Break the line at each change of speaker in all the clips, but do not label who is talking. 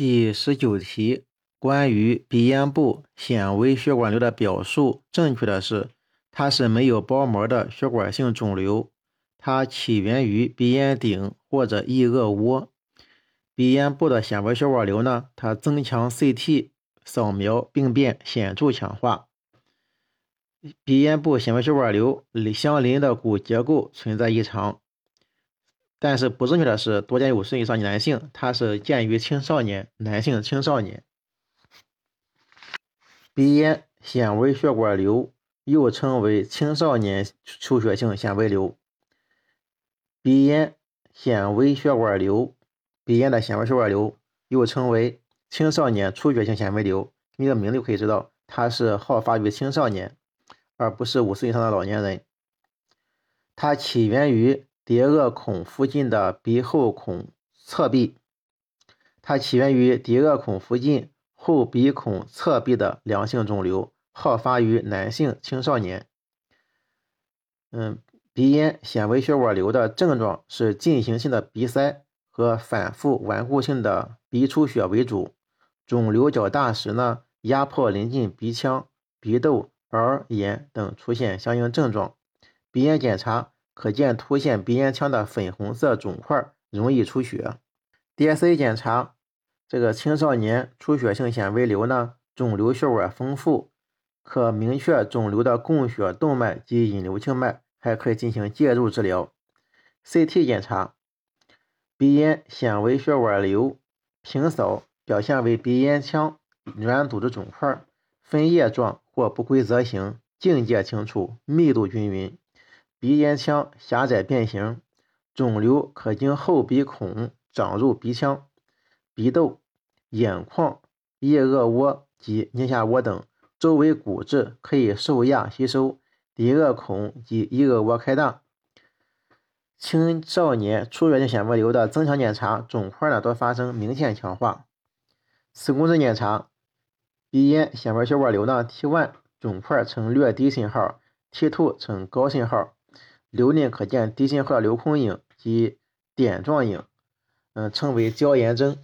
第十九题，关于鼻咽部纤维血管瘤的表述，正确的是，它是没有包膜的血管性肿瘤，它起源于鼻咽顶或者翼腭窝。鼻咽部的纤维血管瘤呢，它增强 CT 扫描病变显著强化。鼻咽部纤维血管瘤相邻的骨结构存在异常。但是不正确的是，多见五岁以上男性，它是见于青少年男性青少年。鼻咽纤维血管瘤又称为青少年出血性纤维瘤。鼻咽纤维血管瘤，鼻咽的纤维血管瘤又称为青少年出血性纤维瘤。你的名字就可以知道，它是好发于青少年，而不是五十以上的老年人。它起源于。蝶腭孔附近的鼻后孔侧壁，它起源于蝶腭孔附近后鼻孔侧壁的良性肿瘤，好发于男性青少年。嗯，鼻咽纤维血管瘤的症状是进行性的鼻塞和反复顽固性的鼻出血为主，肿瘤较大时呢，压迫临近鼻腔、鼻窦、耳眼等出现相应症状。鼻咽检查。可见凸现鼻咽腔的粉红色肿块，容易出血。DSA 检查，这个青少年出血性纤维瘤呢，肿瘤血管丰富，可明确肿瘤的供血动脉及引流静脉，还可以进行介入治疗。CT 检查，鼻咽纤维血管瘤平扫表现为鼻咽腔软组织肿块，分叶状或不规则形，境界清楚，密度均匀。鼻咽腔狭窄变形，肿瘤可经后鼻孔长入鼻腔、鼻窦、眼眶、腋腭窝及颞下窝等，周围骨质可以受压吸收，鼻腭孔及腋腭窝开大。青少年出血性纤维瘤的增强检查，肿块呢多发生明显强化。磁共振检查，鼻咽纤维血管瘤呢 T1 肿块呈略低信号，T2 呈高信号。瘤内可见低信号流空影及点状影，嗯，称为胶原征。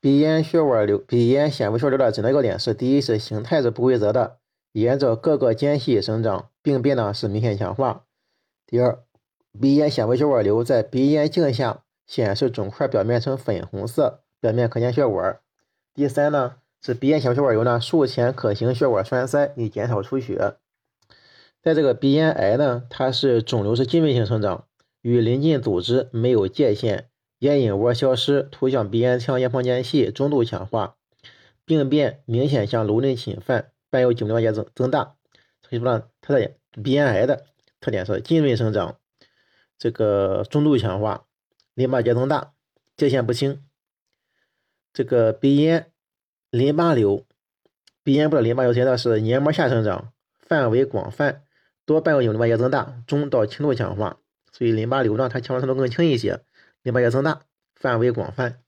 鼻咽血管瘤、鼻咽显微血管瘤的诊断要点是：第一是形态是不规则的，沿着各个间隙生长，病变呢是明显强化；第二，鼻咽显微血管瘤在鼻咽镜下显示肿块表面呈粉红色，表面可见血管；第三呢是鼻咽小血管瘤呢术前可行血管栓塞以减少出血。在这个鼻咽癌呢，它是肿瘤是浸润性生长，与邻近组织没有界限，咽隐窝消失，突向鼻咽腔咽旁间隙，中度强化，病变明显向颅内侵犯，伴有颈部淋巴结增增大。所以说呢，它的鼻咽癌的特点是浸润生长，这个中度强化，淋巴结增大，界限不清。这个鼻咽淋巴瘤，鼻咽部的淋巴瘤现在是黏膜下生长，范围广泛。多伴有淋巴结增大，中到轻度强化，所以淋巴瘤呢，它强化程度更轻一些，淋巴结增大，范围广泛。